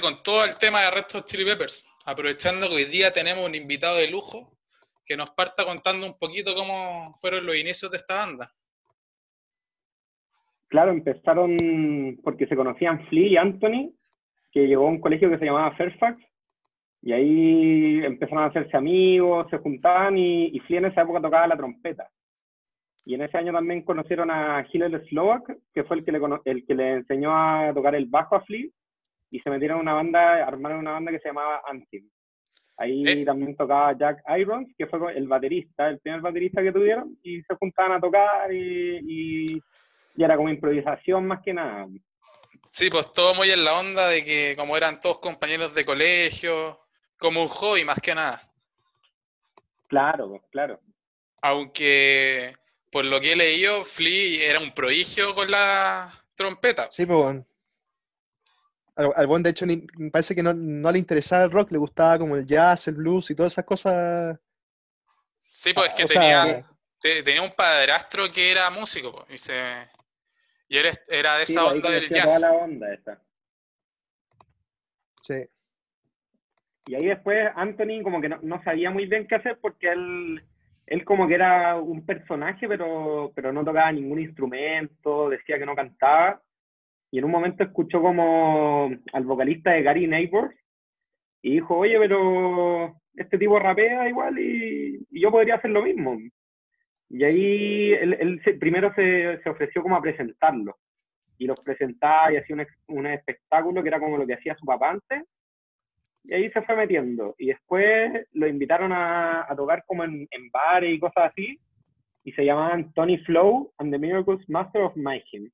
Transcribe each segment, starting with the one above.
con todo el tema de Red Hot Chili Peppers, aprovechando que hoy día tenemos un invitado de lujo que nos parta contando un poquito cómo fueron los inicios de esta banda. Claro, empezaron porque se conocían Flea y Anthony, que llegó a un colegio que se llamaba Fairfax, y ahí empezaron a hacerse amigos, se juntaban, y, y Flea en esa época tocaba la trompeta. Y en ese año también conocieron a Hillel Slovak, que fue el que, le, el que le enseñó a tocar el bajo a Flea, y se metieron en una banda, armaron una banda que se llamaba Antim. Ahí Eh. también tocaba Jack Irons, que fue el baterista, el primer baterista que tuvieron, y se juntaban a tocar y, y, y era como improvisación más que nada. Sí, pues todo muy en la onda de que como eran todos compañeros de colegio, como un hobby más que nada. Claro, pues, claro. Aunque por lo que he leído, Flea era un prodigio con la trompeta. Sí, pues. Bueno. Al, al buen, de hecho, ni- parece que no, no le interesaba el rock, le gustaba como el jazz, el blues y todas esas cosas. Sí, pues es que O sea, tenía, te- tenía un padrastro que era músico, pues, y, se, y él era de esa pues, onda del jazz. toda la onda esa. Sí. Y ahí después Anthony como que no, no sabía muy bien qué hacer porque él, él como que era un personaje, pero, pero no tocaba ningún instrumento, decía que no cantaba. Y en un momento escuchó como al vocalista de Gary Neighbors y dijo, oye, pero este tipo rapea igual y, y yo podría hacer lo mismo. Y ahí él, él se- primero se, se ofreció como a presentarlo. Y los presentaba y hacía un, un espectáculo que era como lo que hacía su papá antes. Y ahí se fue metiendo. Y después lo invitaron a, a tocar como en, en bares y cosas así. Y se llamaban Tony Flow and the Miracles Master of Mayhem.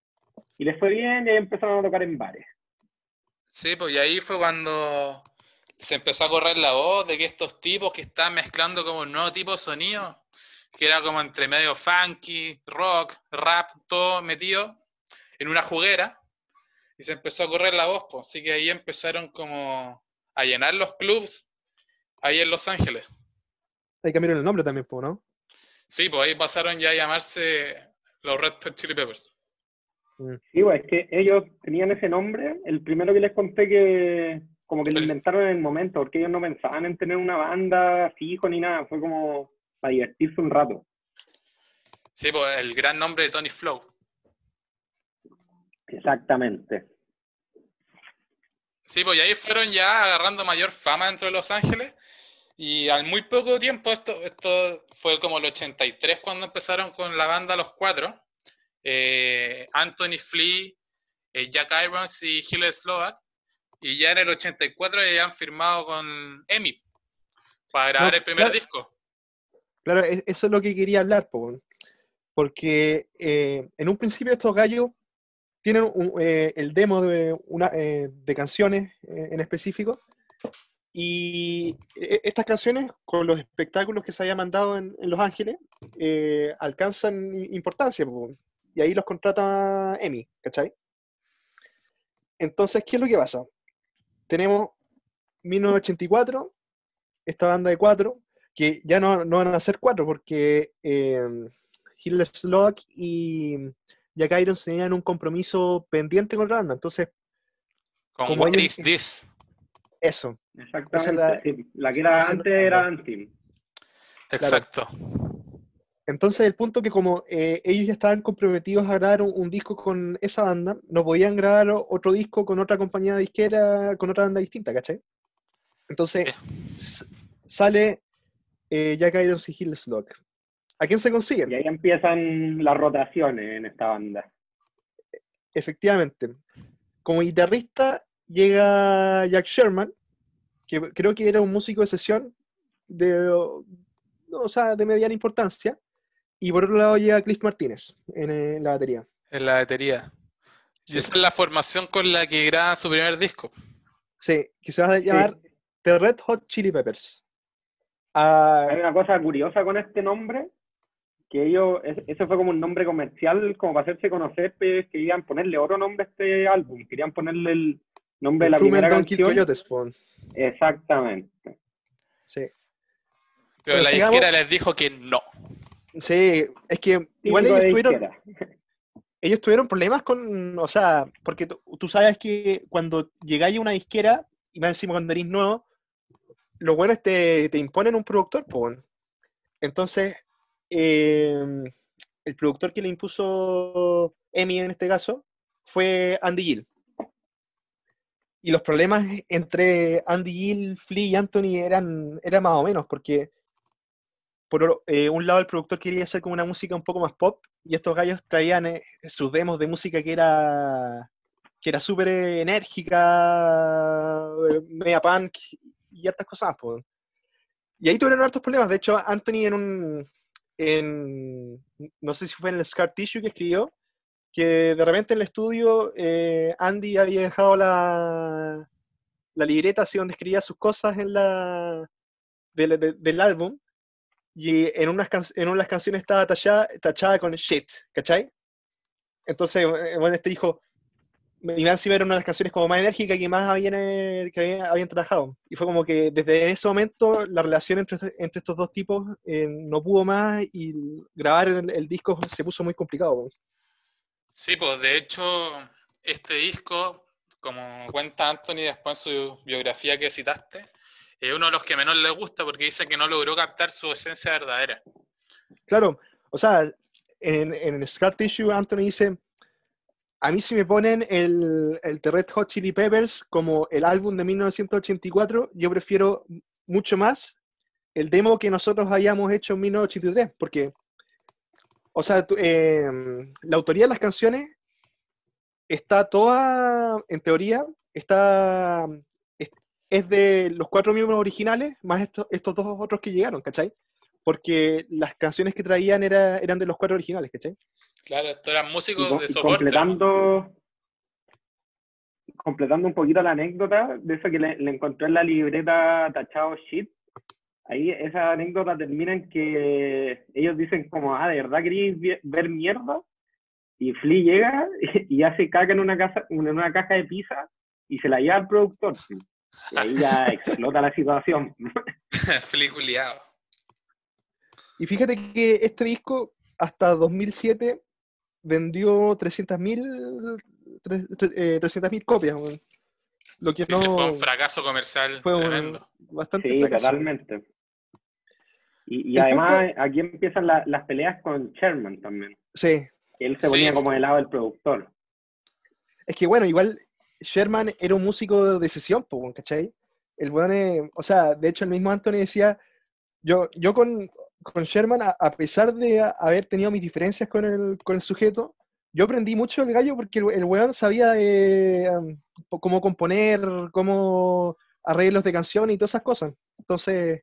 Y les fue bien y ahí empezaron a tocar en bares. Sí, pues y ahí fue cuando se empezó a correr la voz de que estos tipos que estaban mezclando como un nuevo tipo de sonido, que era como entre medio funky, rock, rap, todo metido en una juguera, y se empezó a correr la voz, pues, así que ahí empezaron como a llenar los clubs ahí en Los Ángeles. Hay que cambiar el nombre también, pues, ¿no? Sí, pues ahí pasaron ya a llamarse los Red Hot Chili Peppers. Sí, pues es que ellos tenían ese nombre. El primero que les conté que como que lo inventaron en el momento, porque ellos no pensaban en tener una banda fijo ni nada. Fue como para divertirse un rato. Sí, pues el gran nombre de Tony Flow. Exactamente. Sí, pues y ahí fueron ya agarrando mayor fama dentro de Los Ángeles. Y al muy poco tiempo, esto, esto fue como el 83 cuando empezaron con la banda Los Cuatro. Eh, Anthony Flea, eh, Jack Irons y Hillel Slovak. Y ya en el 84 ya habían firmado con EMI para grabar No, el primer claro. disco. Claro, e- eso es lo que quería hablar, po, porque eh, en un principio estos gallos tienen un- el demo de, una, de canciones en específico, y e- estas canciones, con los espectáculos que se había mandado en, en Los Ángeles, eh, alcanzan importancia, po. Y ahí los contrata EMI, ¿cachai? Entonces, ¿qué es lo que pasa? Tenemos 1984, esta banda de cuatro, que ya no, no van a ser cuatro porque eh, Hitler Slock y Jack Irons tenían un compromiso pendiente con la banda. Entonces, Con Como What Is This. eso. Exactamente. la- sí. La que era antes era. Antim. Exacto. Entonces, el punto que como eh, ellos ya estaban comprometidos a grabar un, un disco con esa banda, no podían grabar otro disco con otra compañía disquera, con otra banda distinta, ¿cachai? Entonces, sale eh, Jack Irons y Hitler Slock. ¿A quién se consiguen? Y ahí empiezan las rotaciones en esta banda. Efectivamente. Como guitarrista llega Jack Sherman, que creo que era un músico de sesión de, o sea, de mediana importancia. Y por otro lado llega Cliff Martínez en, eh, la batería. En la batería. Y Sí. esa es la formación con la que graba su primer disco. Sí, que se va a llamar The Red Hot Chili Peppers. Ah, Hay una cosa curiosa con este nombre, que ellos, es- ese fue como un nombre comercial, como para hacerse conocer, pues, querían ponerle otro nombre a este álbum, querían ponerle el nombre de la primera canción. Coyotes. Exactamente. Sí. Pero Pero la sigamos- disquera les dijo que no. Sí, es que igual ellos tuvieron, ellos tuvieron problemas con, o sea, porque tú, sabes que cuando llegáis a una disquera, y más encima cuando eres nuevo, los buenos te, te imponen un productor, pues. Entonces, eh, el productor que le impuso Emi en este caso fue Andy Gill. Y los problemas entre Andy Gill, Flea y Anthony eran, eran más o menos, porque por eh, un lado el productor quería hacer como una música un poco más pop, y estos gallos traían eh, sus demos de música que era que era súper enérgica, eh, media punk y estas cosas. pues. Y ahí tuvieron hartos problemas. De hecho, Anthony en un. En, no sé si fue en el Scar Tissue que escribió, que de repente en el estudio Andy había dejado la, la libreta así donde escribía sus cosas en la, del- del álbum y en unas, en unas canciones estaba tachada, tachada con shit, ¿cachai? Entonces, eh, bueno, este dijo, y encima era una de las canciones como más enérgicas que más habían, eh, que habían, habían trabajado. Y fue como que desde ese momento la relación entre, entre estos dos tipos eh, no pudo más y grabar el, el disco se puso muy complicado. po. Sí, pues de hecho, este disco, como cuenta Anthony después en su biografía que citaste, es uno de los que menos le gusta porque dice que no logró captar su esencia verdadera. Claro, o sea, en, en Scar Tissue Anthony dice, a mí si me ponen el, el The Red Hot Chili Peppers como el álbum de 1984, yo prefiero mucho más el demo que nosotros hayamos hecho en 1983, porque, o sea, eh, la autoría de las canciones está toda, en teoría, está, es, de los cuatro miembros originales, más estos, estos dos otros que llegaron, ¿cachai? Porque las canciones que traían era, eran de los cuatro originales, ¿cachai? Claro, estos eran Y, músicos co- de y soporte. completando, completando un poquito la anécdota de eso que le, le encontré en la libreta tachado shit. Ahí esa anécdota termina en que ellos dicen como, ah, ¿de verdad queréis ver mierda? Y Flea llega y, hace caca en una, casa, en una caja de pizza y se la lleva al productor. Y ahí ya explota la situación. Fliculeado. Y fíjate que este disco, hasta 2007, vendió 300.000 tres- tre- eh, 300.000 copias, weón. Lo que Sí, no fue un fracaso comercial fue un- tremendo. bastante Sí, fracaso. totalmente. Y, además aquí empiezan la- las peleas con Sherman también. Sí, Él se ponía po. como del lado del productor. es que bueno, igual Sherman era un músico de sesión, ¿cachai? El weón, o sea, de hecho el mismo Anthony decía, yo, yo con, con Sherman, a, pesar de haber tenido mis diferencias con el, con el sujeto, yo aprendí mucho del gallo porque el, el weón sabía cómo componer, cómo arreglos de canción y todas esas cosas. Entonces,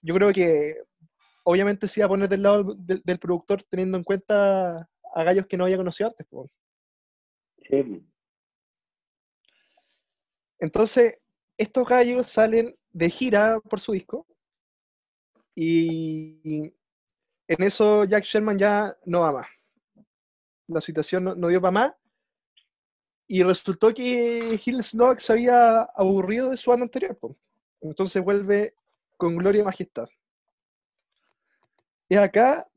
yo creo que obviamente se iba a poner del lado del, productor teniendo en cuenta a gallos que no había conocido antes. Sí. Entonces, estos gallos salen de gira por su disco y en eso Jack Sherman ya no va más. La situación no, dio para más y resultó que Hill Snock se había aburrido de su banda anterior. Entonces vuelve con Gloria y Majestad. Y acá,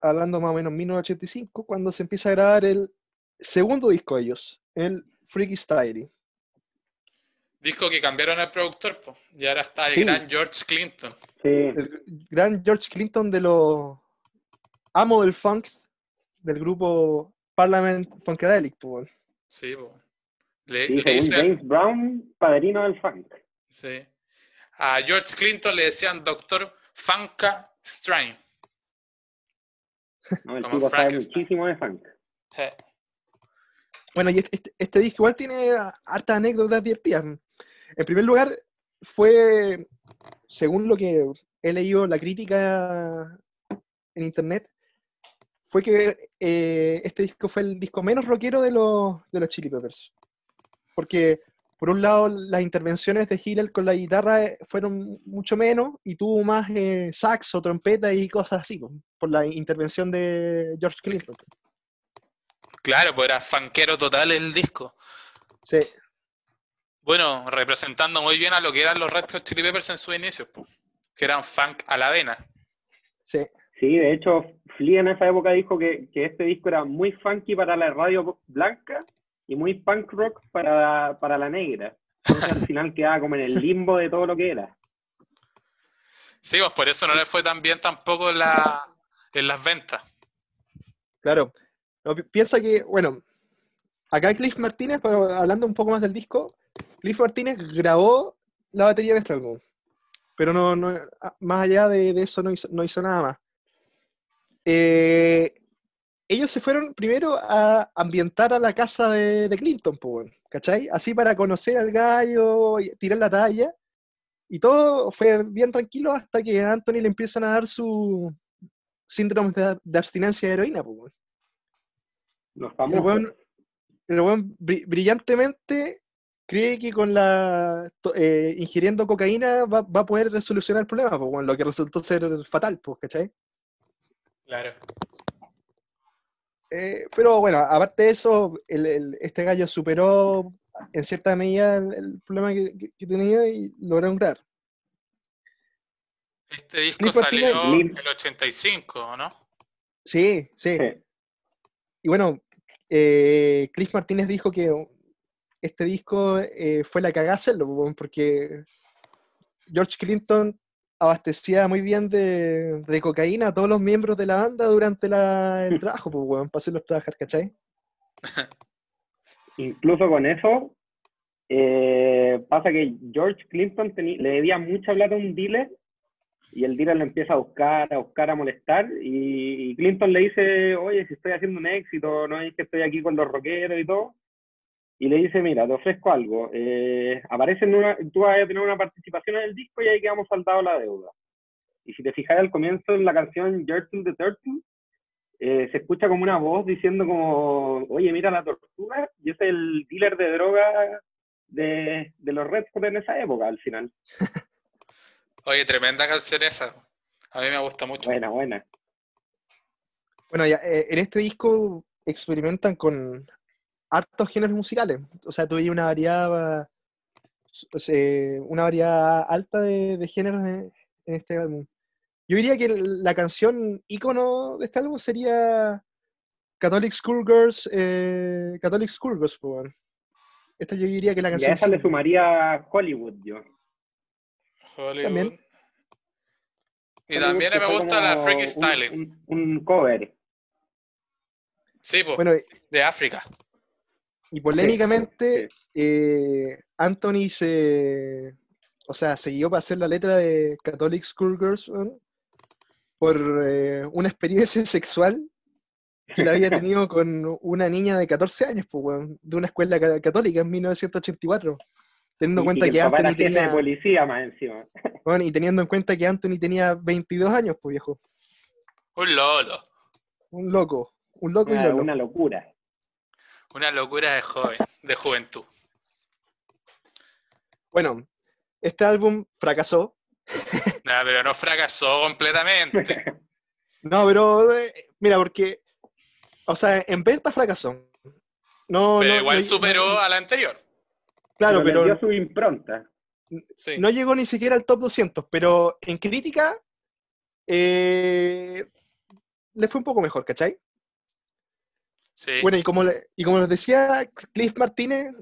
hablando más o menos 1985, cuando se empieza a grabar el segundo disco de ellos, el Freaky Style. Disco que cambiaron al productor, po, y ahora está el Sí. gran George Clinton. Sí. el gran George Clinton de los amo del funk del grupo Parliament Funkadelic. po, weón. Sí, po. Le, Sí, le James Brown, padrino del funk. sí. A George Clinton le decían Doctor Funka Strain. ¿no? El Como tipo sabe muchísimo de funk. Eh, Bueno, y este, este- este disco igual tiene hartas anécdotas divertidas. En primer lugar, fue, según lo que he leído, la crítica en internet, fue que eh, este disco fue el disco menos rockero de los, de los Chili Peppers. Porque, por un lado, las intervenciones de Hillel con la guitarra eh, fueron mucho menos y tuvo más eh, saxo, trompeta y cosas así, po, por la intervención de George Clinton. claro, pues era funkero total el disco. Sí, Bueno, representando muy bien a lo que eran los Red Hot Chili Peppers en sus inicios, que eran funk a la vena. sí. Sí, de hecho, Flea en esa época dijo que, que este disco era muy funky para la radio blanca y muy punk rock para, para la negra. Entonces al final quedaba como en el limbo de todo lo que era. Sí, pues por eso no le fue tan bien tampoco en, la, en las ventas. Claro. No, piensa que, bueno, acá Cliff Martínez, pero hablando un poco más del disco, Cliff Martínez grabó la batería de este álbum. Pero no, no ah, más allá de, de eso no hizo, no hizo nada más. Eh, ellos se fueron primero a ambientar a la casa de, de Clinton, ¿cachai? Así para conocer al gallo, y tirar la talla. Y todo fue bien tranquilo hasta que a Anthony le empiezan a dar su síndrome de, de abstinencia de heroína, weón. Los El famosos. el weón bri- brillantemente cree que con la eh, ingiriendo cocaína va, va a poder solucionar el problema, pues, lo que resultó ser fatal, pues, ¿cachai? Claro. Eh, pero bueno, aparte de eso, el- el- este gallo superó en cierta medida el, el problema que, que- que tenía y logró lograr. Este disco salió en el 85, ¿no? Sí, sí. Sí. Y bueno, eh, Cliff Martínez dijo que este disco eh, fue la cagada hacerlo, porque George Clinton abastecía muy bien de, de cocaína a todos los miembros de la banda durante la- el trabajo, pues, weón, para hacerlos trabajar, ¿cachai? Incluso con eso, eh, pasa que George Clinton le debía mucha plata a un dealer y el dealer lo empieza a buscar, a buscar, a molestar y, y Clinton le dice, oye, si estoy haciendo un éxito, no es que estoy aquí con los rockeros y todo. Y le dice, mira, te ofrezco algo, eh, aparece en una, tú vas a tener una participación en el disco y ahí quedamos saldados la deuda. Y si te fijas al comienzo en la canción Turtle the Turtle, eh, se escucha como una voz diciendo como, oye, mira la tortuga, y es el dealer de droga de, de los Red Hot en esa época, al final. Oye, tremenda canción esa. A mí me gusta mucho. Buena, buena. Bueno, ya, eh, en este disco experimentan con hartos géneros musicales. O sea, tuve una variedad, eh, una variedad alta de, de géneros en, en este álbum. Yo diría que la canción ícono de este álbum sería Catholic Schoolgirls, eh, Catholic Schoolgirls, po, weón. Esta yo diría que la Y a canción. esa le sumaría Hollywood, yo. Hollywood. También. Y Hollywood también me gusta la Freaky. Un, un cover. Sí, pues, Bueno, de África. Y polémicamente, eh, Anthony se. O sea, se guió para hacer la letra de Catholic Schoolgirls weón, por eh, una experiencia sexual que la había tenido con una niña de 14 años, pues, de una escuela ca- católica en 1984. Teniendo en Y- cuenta y que, Anthony tenía. policía más encima. weón, y teniendo en cuenta que Anthony tenía 22 años, pues viejo. Un lolo. Un loco. Un loco y lolo. una locura. Una locura de joven, de juventud. Bueno, este álbum fracasó. Nada, pero no fracasó completamente. No, pero eh, mira, porque, o sea, en venta fracasó. No, Pero no, igual no- superó no- a la anterior. claro, dio pero su impronta. Sí. no llegó ni siquiera al top 200, pero en crítica eh, le fue un poco mejor, ¿cachai? Sí. Bueno, y como, le- y como les decía, Cliff Martínez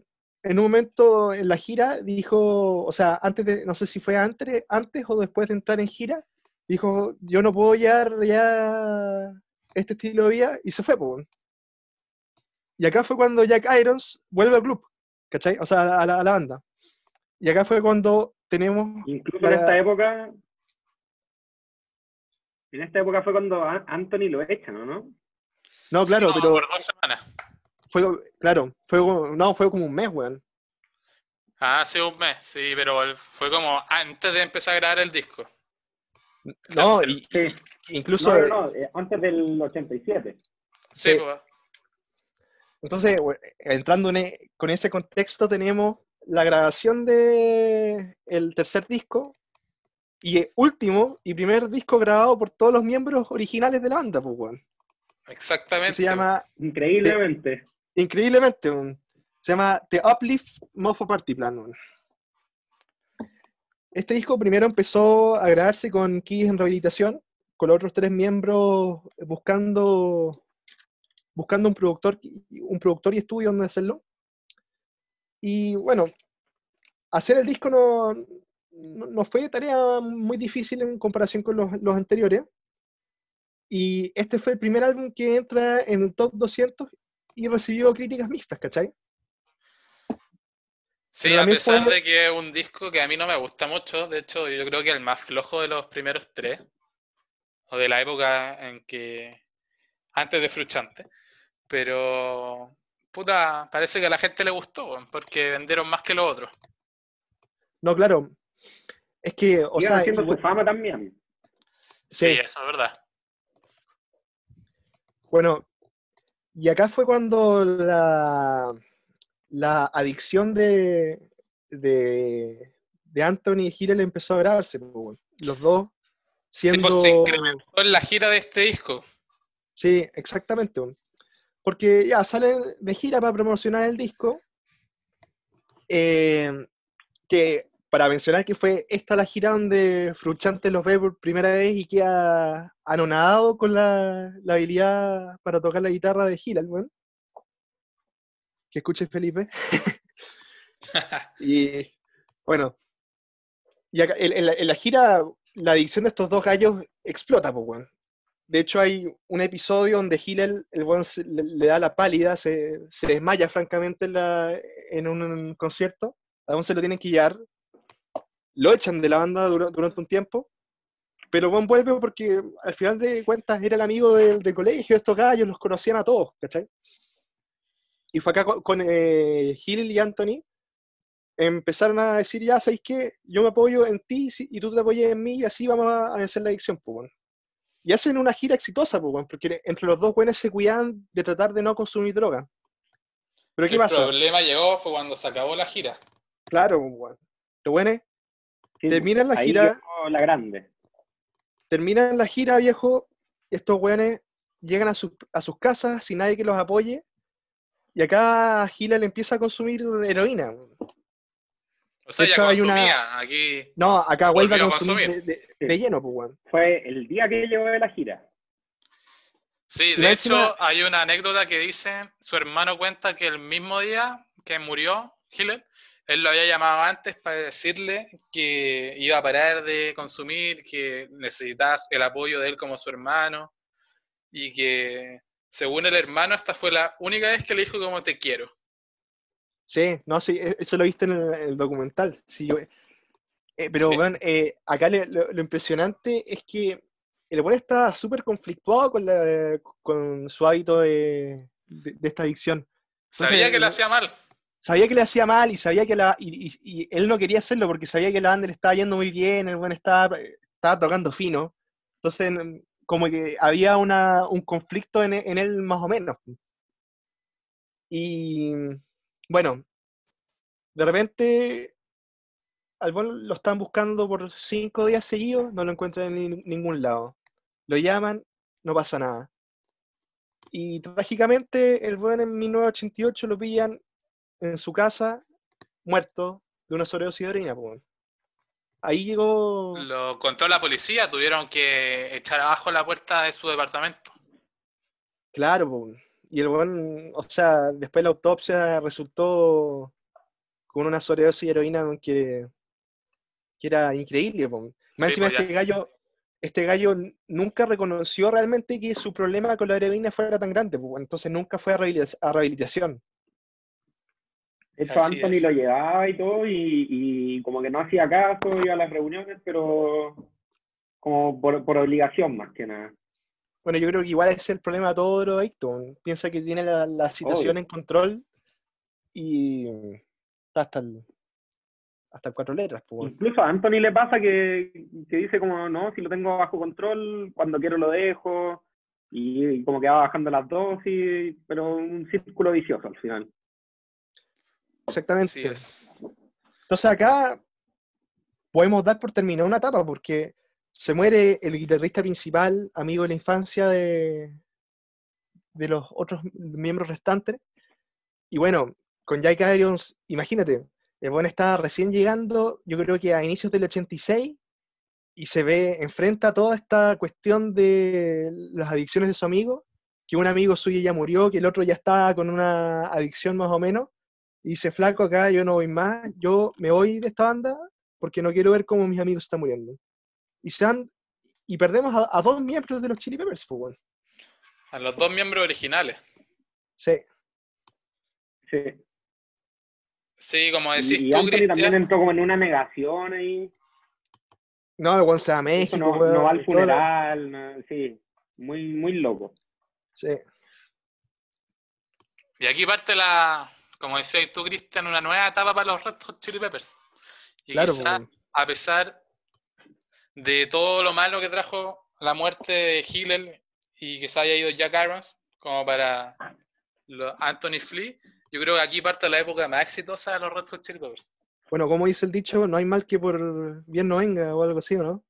en un momento en la gira dijo, o sea, antes de, no sé si fue antes, antes o después de entrar en gira, dijo, yo no puedo llevar ya este estilo de vida, y se fue, pues. Y acá fue cuando Jack Irons vuelve al club, ¿cachai? O sea, a la, a la banda. Y acá fue cuando tenemos, Incluso en esta época. En esta época fue cuando Anthony lo echan, ¿o no? No, claro, Sí, pero Por dos semanas. fue, claro, fue, como- no, fue como un mes, weón. Ah, sí, un mes. Sí, pero fue como antes de empezar a grabar el disco. No, Hacer- y, Sí. incluso... No, no, no, eh, antes del 87. Sí, Sí. pues. Entonces, entrando en e- con ese contexto, tenemos la grabación de el tercer disco y el último y primer disco grabado por todos los miembros originales de la banda, pues, weón. Exactamente. se llama, Increíblemente. increíblemente, weón, se llama The Uplift Mofo Party Plan, weón. Este disco primero empezó a grabarse con Kiss en rehabilitación, con los otros tres miembros buscando, buscando un productor, un productor y estudio donde hacerlo. Y bueno, hacer el disco no, no, fue tarea muy difícil en comparación con los, los, anteriores. Y este fue el primer álbum que entra en el top 200 y recibió críticas mixtas, ¿cachai? Sí, a pesar de que es un disco que a mí no me gusta mucho, de hecho yo creo que el más flojo de los primeros tres, o de la época en que, antes de Fruchante, pero puta, parece que a la gente le gustó, porque vendieron más que los otros. No, claro, es que, o sea... haciendo su fama también. Sí. eso es verdad. Bueno, y acá fue cuando la la adicción de, de, de Anthony y Hillel empezó a grabarse. Los dos siendo... Sí, pues se incrementó en la gira de este disco. Sí, exactamente. Porque ya salen de gira para promocionar el disco. Eh, que para mencionar que fue esta la gira donde Fruchante los ve por primera vez y queda anonadado con la, la habilidad para tocar la guitarra de Hillel, bueno que escuches Felipe. y bueno, y en, la, gira la adicción de estos dos gallos explota, pues, bueno. De hecho, hay un episodio donde Hillel, el buen le, da la pálida, se, desmaya francamente en, un, concierto. Aún se lo tienen que llevar. Lo echan de la banda durante un tiempo. Pero buen vuelve porque al final de cuentas era el amigo del, del colegio, estos gallos los conocían a todos, ¿cachai? Y fue acá con, eh, Gil y Anthony, empezaron a decir, ya, ¿sabéis qué? Yo me apoyo en ti y tú te apoyas en mí y así vamos a, vencer la adicción, pues, Y hacen una gira exitosa, pues, porque entre los dos buenos se cuidan de tratar de no consumir droga. Pero ¿qué pasa? El problema llegó fue cuando se acabó la gira. Claro, bueno. Lo bueno es, terminan la gira... La grande. Terminan la gira, viejo, estos weones llegan a, a sus casas sin nadie que los apoye y acá le empieza a consumir heroína. O sea, ya consumía, aquí... No, acá vuelve a consumir de, lleno, pues, Fue el día que llegó de la gira. Sí, de hecho, hay una anécdota que dice, su hermano cuenta que el mismo día que murió Hiller, él lo había llamado antes para decirle que iba a parar de consumir, que necesitaba el apoyo de él como su hermano y que según el hermano, esta fue la única vez que le dijo como te quiero. Sí, no, sí, e, eso lo viste en el, documental. Sí, eh, pero bueno, eh, acá lo, impresionante es que el buen está súper conflictuado con, con su hábito de, esta adicción. sabía que le hacía mal. Sabía que le hacía mal y sabía que la. Y, él no quería hacerlo porque sabía que la banda le estaba yendo muy bien, el buen estaba, estaba tocando fino. Entonces, como que había una, un conflicto en, en, él más o menos. Y bueno, de repente al buen lo están buscando por cinco días seguidos, no lo encuentran en ningún lado. Lo llaman, no pasa nada. Y trágicamente el buen en 1988 lo pillan en su casa, muerto, de una sobredosis de orina. Pues ahí llegó... Lo contó la policía, tuvieron que echar abajo la puerta de su departamento. Claro, y el buen, o sea, después la autopsia resultó con una sobredosis de heroína que, que era increíble. Más encima pues este gallo, este gallo nunca reconoció realmente que su problema con la heroína fuera tan grande, entonces nunca fue a rehabilitación. De hecho, Anthony lo llevaba y todo, y, como que no hacía caso, iba a las reuniones, pero como por, obligación más que nada. Bueno, yo creo que igual es el problema de todo drogadicto. Piensa que tiene la, situación en control y está hasta el, hasta cuatro letras. Incluso a Anthony le pasa que, que, dice como, no, si lo tengo bajo control, cuando quiero lo dejo, y como que va bajando las dosis, pero un círculo vicioso al final. Exactamente. Entonces acá podemos dar por terminada una etapa porque se muere el guitarrista principal, amigo de la infancia de, de los otros miembros restantes. Y bueno, con Jake Irons, imagínate, el buen estaba recién llegando, yo creo que a inicios del 86, y se ve, enfrenta toda esta cuestión de las adicciones de su amigo, que un amigo suyo ya murió, que el otro ya está con una adicción más o menos, y dice, flaco, acá yo no voy más, yo me voy de esta banda porque no quiero ver cómo mis amigos están muriendo. Y se han, y perdemos a, a dos miembros de los Chili Peppers, pues, weón. A los dos miembros originales. Sí. Sí. Sí, como decís y tú, Anthony también entró como en una negación ahí. No, el se a México, no, weón, no va al funeral, no- sí. Muy, muy loco. Sí. Y aquí parte la, como decías tú, Cristian, una nueva etapa para los Red Hot Chili Peppers. Y Claro, quizá, a pesar de todo lo malo que trajo la muerte de Hillel y que se haya ido Jack Irons, como para Anthony Flea, yo creo que aquí parte la época más exitosa de los Red Hot Chili Peppers. Bueno, como dice el dicho, no hay mal que por bien no venga o algo así, ¿o ¿no?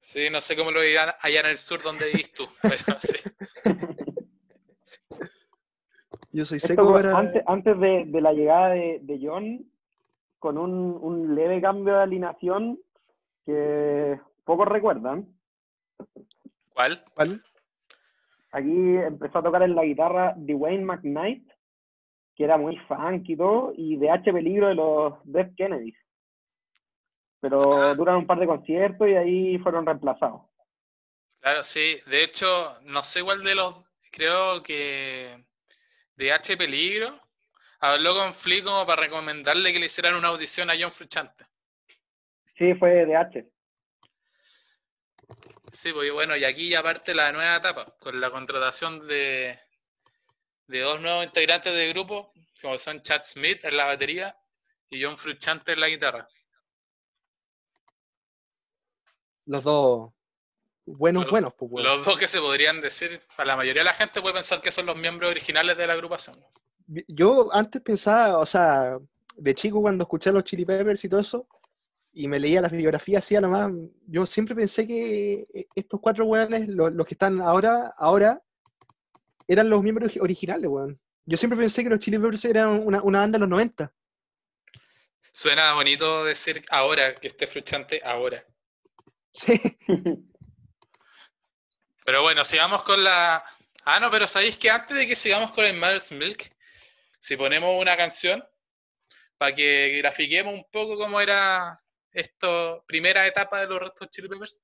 Sí, no sé cómo lo dirán allá en el sur donde vivís tú, pero sí. Yo soy Esto seco fue para... antes, antes de, de la llegada de, de John, con un, un leve cambio de alineación que pocos recuerdan. ¿Cuál? ¿Cuál? Aquí empezó a tocar en la guitarra Dwayne McKnight, que era muy funky y todo, y de H Peligro de los Death Kennedys. Pero duran un par de conciertos y ahí fueron reemplazados. Claro, sí. De hecho, no sé cuál de los. Creo que. De H. Peligro. Habló con Flea como para recomendarle que le hicieran una audición a John Frusciante. Sí, fue de H. Sí, pues bueno, y aquí ya parte la nueva etapa, con la contratación de, de dos nuevos integrantes del grupo, como son Chad Smith en la batería y John Frusciante en la guitarra. Los dos buenos, Los- buenos, pues, weón. Los dos que se podrían decir, para la mayoría de la gente puede pensar que son los miembros originales de la agrupación. Yo antes pensaba, o sea, de chico cuando escuché a los Chili Peppers y todo eso, y me leía las biografías así a lo más, yo siempre pensé que eh, estos cuatro weones, los, los que están ahora, ahora, eran los miembros ori- originales, weón. Yo siempre pensé que los Chili Peppers eran una, una banda de los 90. Suena bonito decir ahora, que esté Frusciante ahora. Sí. Pero bueno, sigamos con la. Ah, no, pero sabéis que antes de que sigamos con el Mother's Milk, si ponemos una canción para que grafiquemos un poco cómo era esto, primera etapa de los Red Hot Chili Peppers,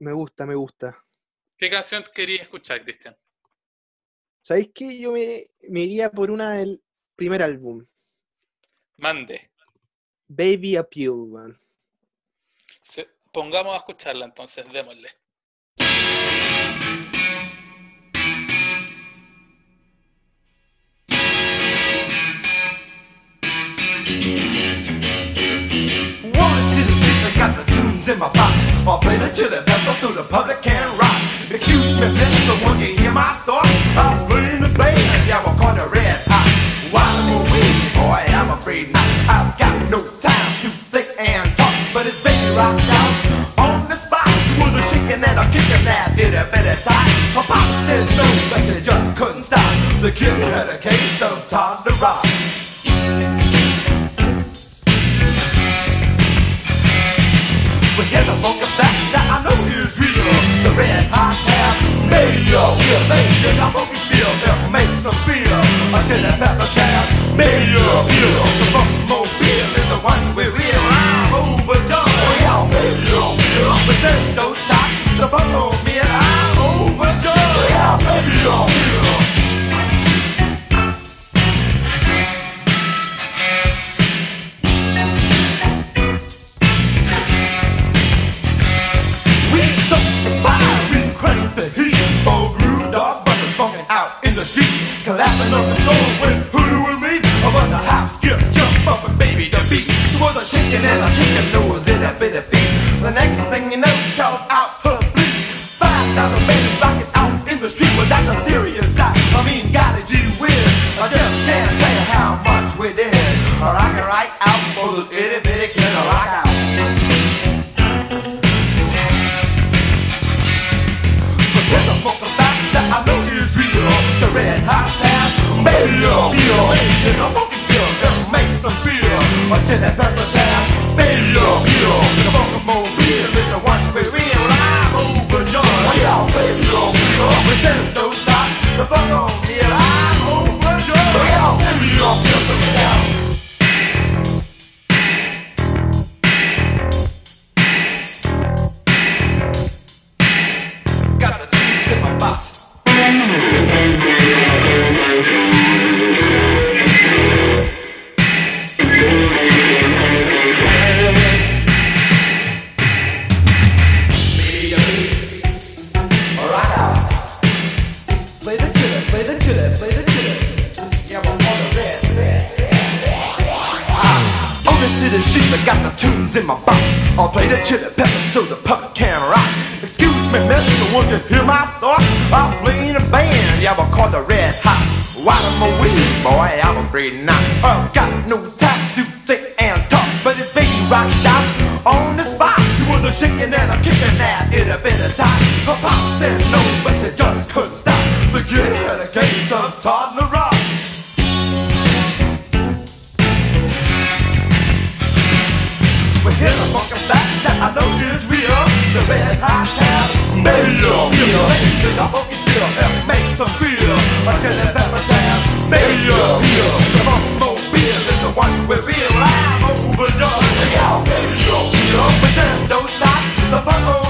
Me gusta, me gusta. ¿qué canción querías escuchar, Cristian? ¿Sabéis qué? Yo me, me iría por una del primer álbum, Mande. Baby Appeal. Se- pongamos a escucharla entonces, démosle. In my box. I'll play the chili pepper so the public can rock. Excuse me, mister, won't you Why am I weed, boy? I'm afraid not. I've got no time to think and talk, but it's baby rocked out on the spot. She was a shaking and a kicking that it had been a time. Her pop said no, but she just couldn't stop. The kid had a case of toddler rock. We hit a fucking back that I know is real. The red hot Mello Beer Make the And make some feel I tell them that I The funk the one we're I'm overdone But then don't stop The funk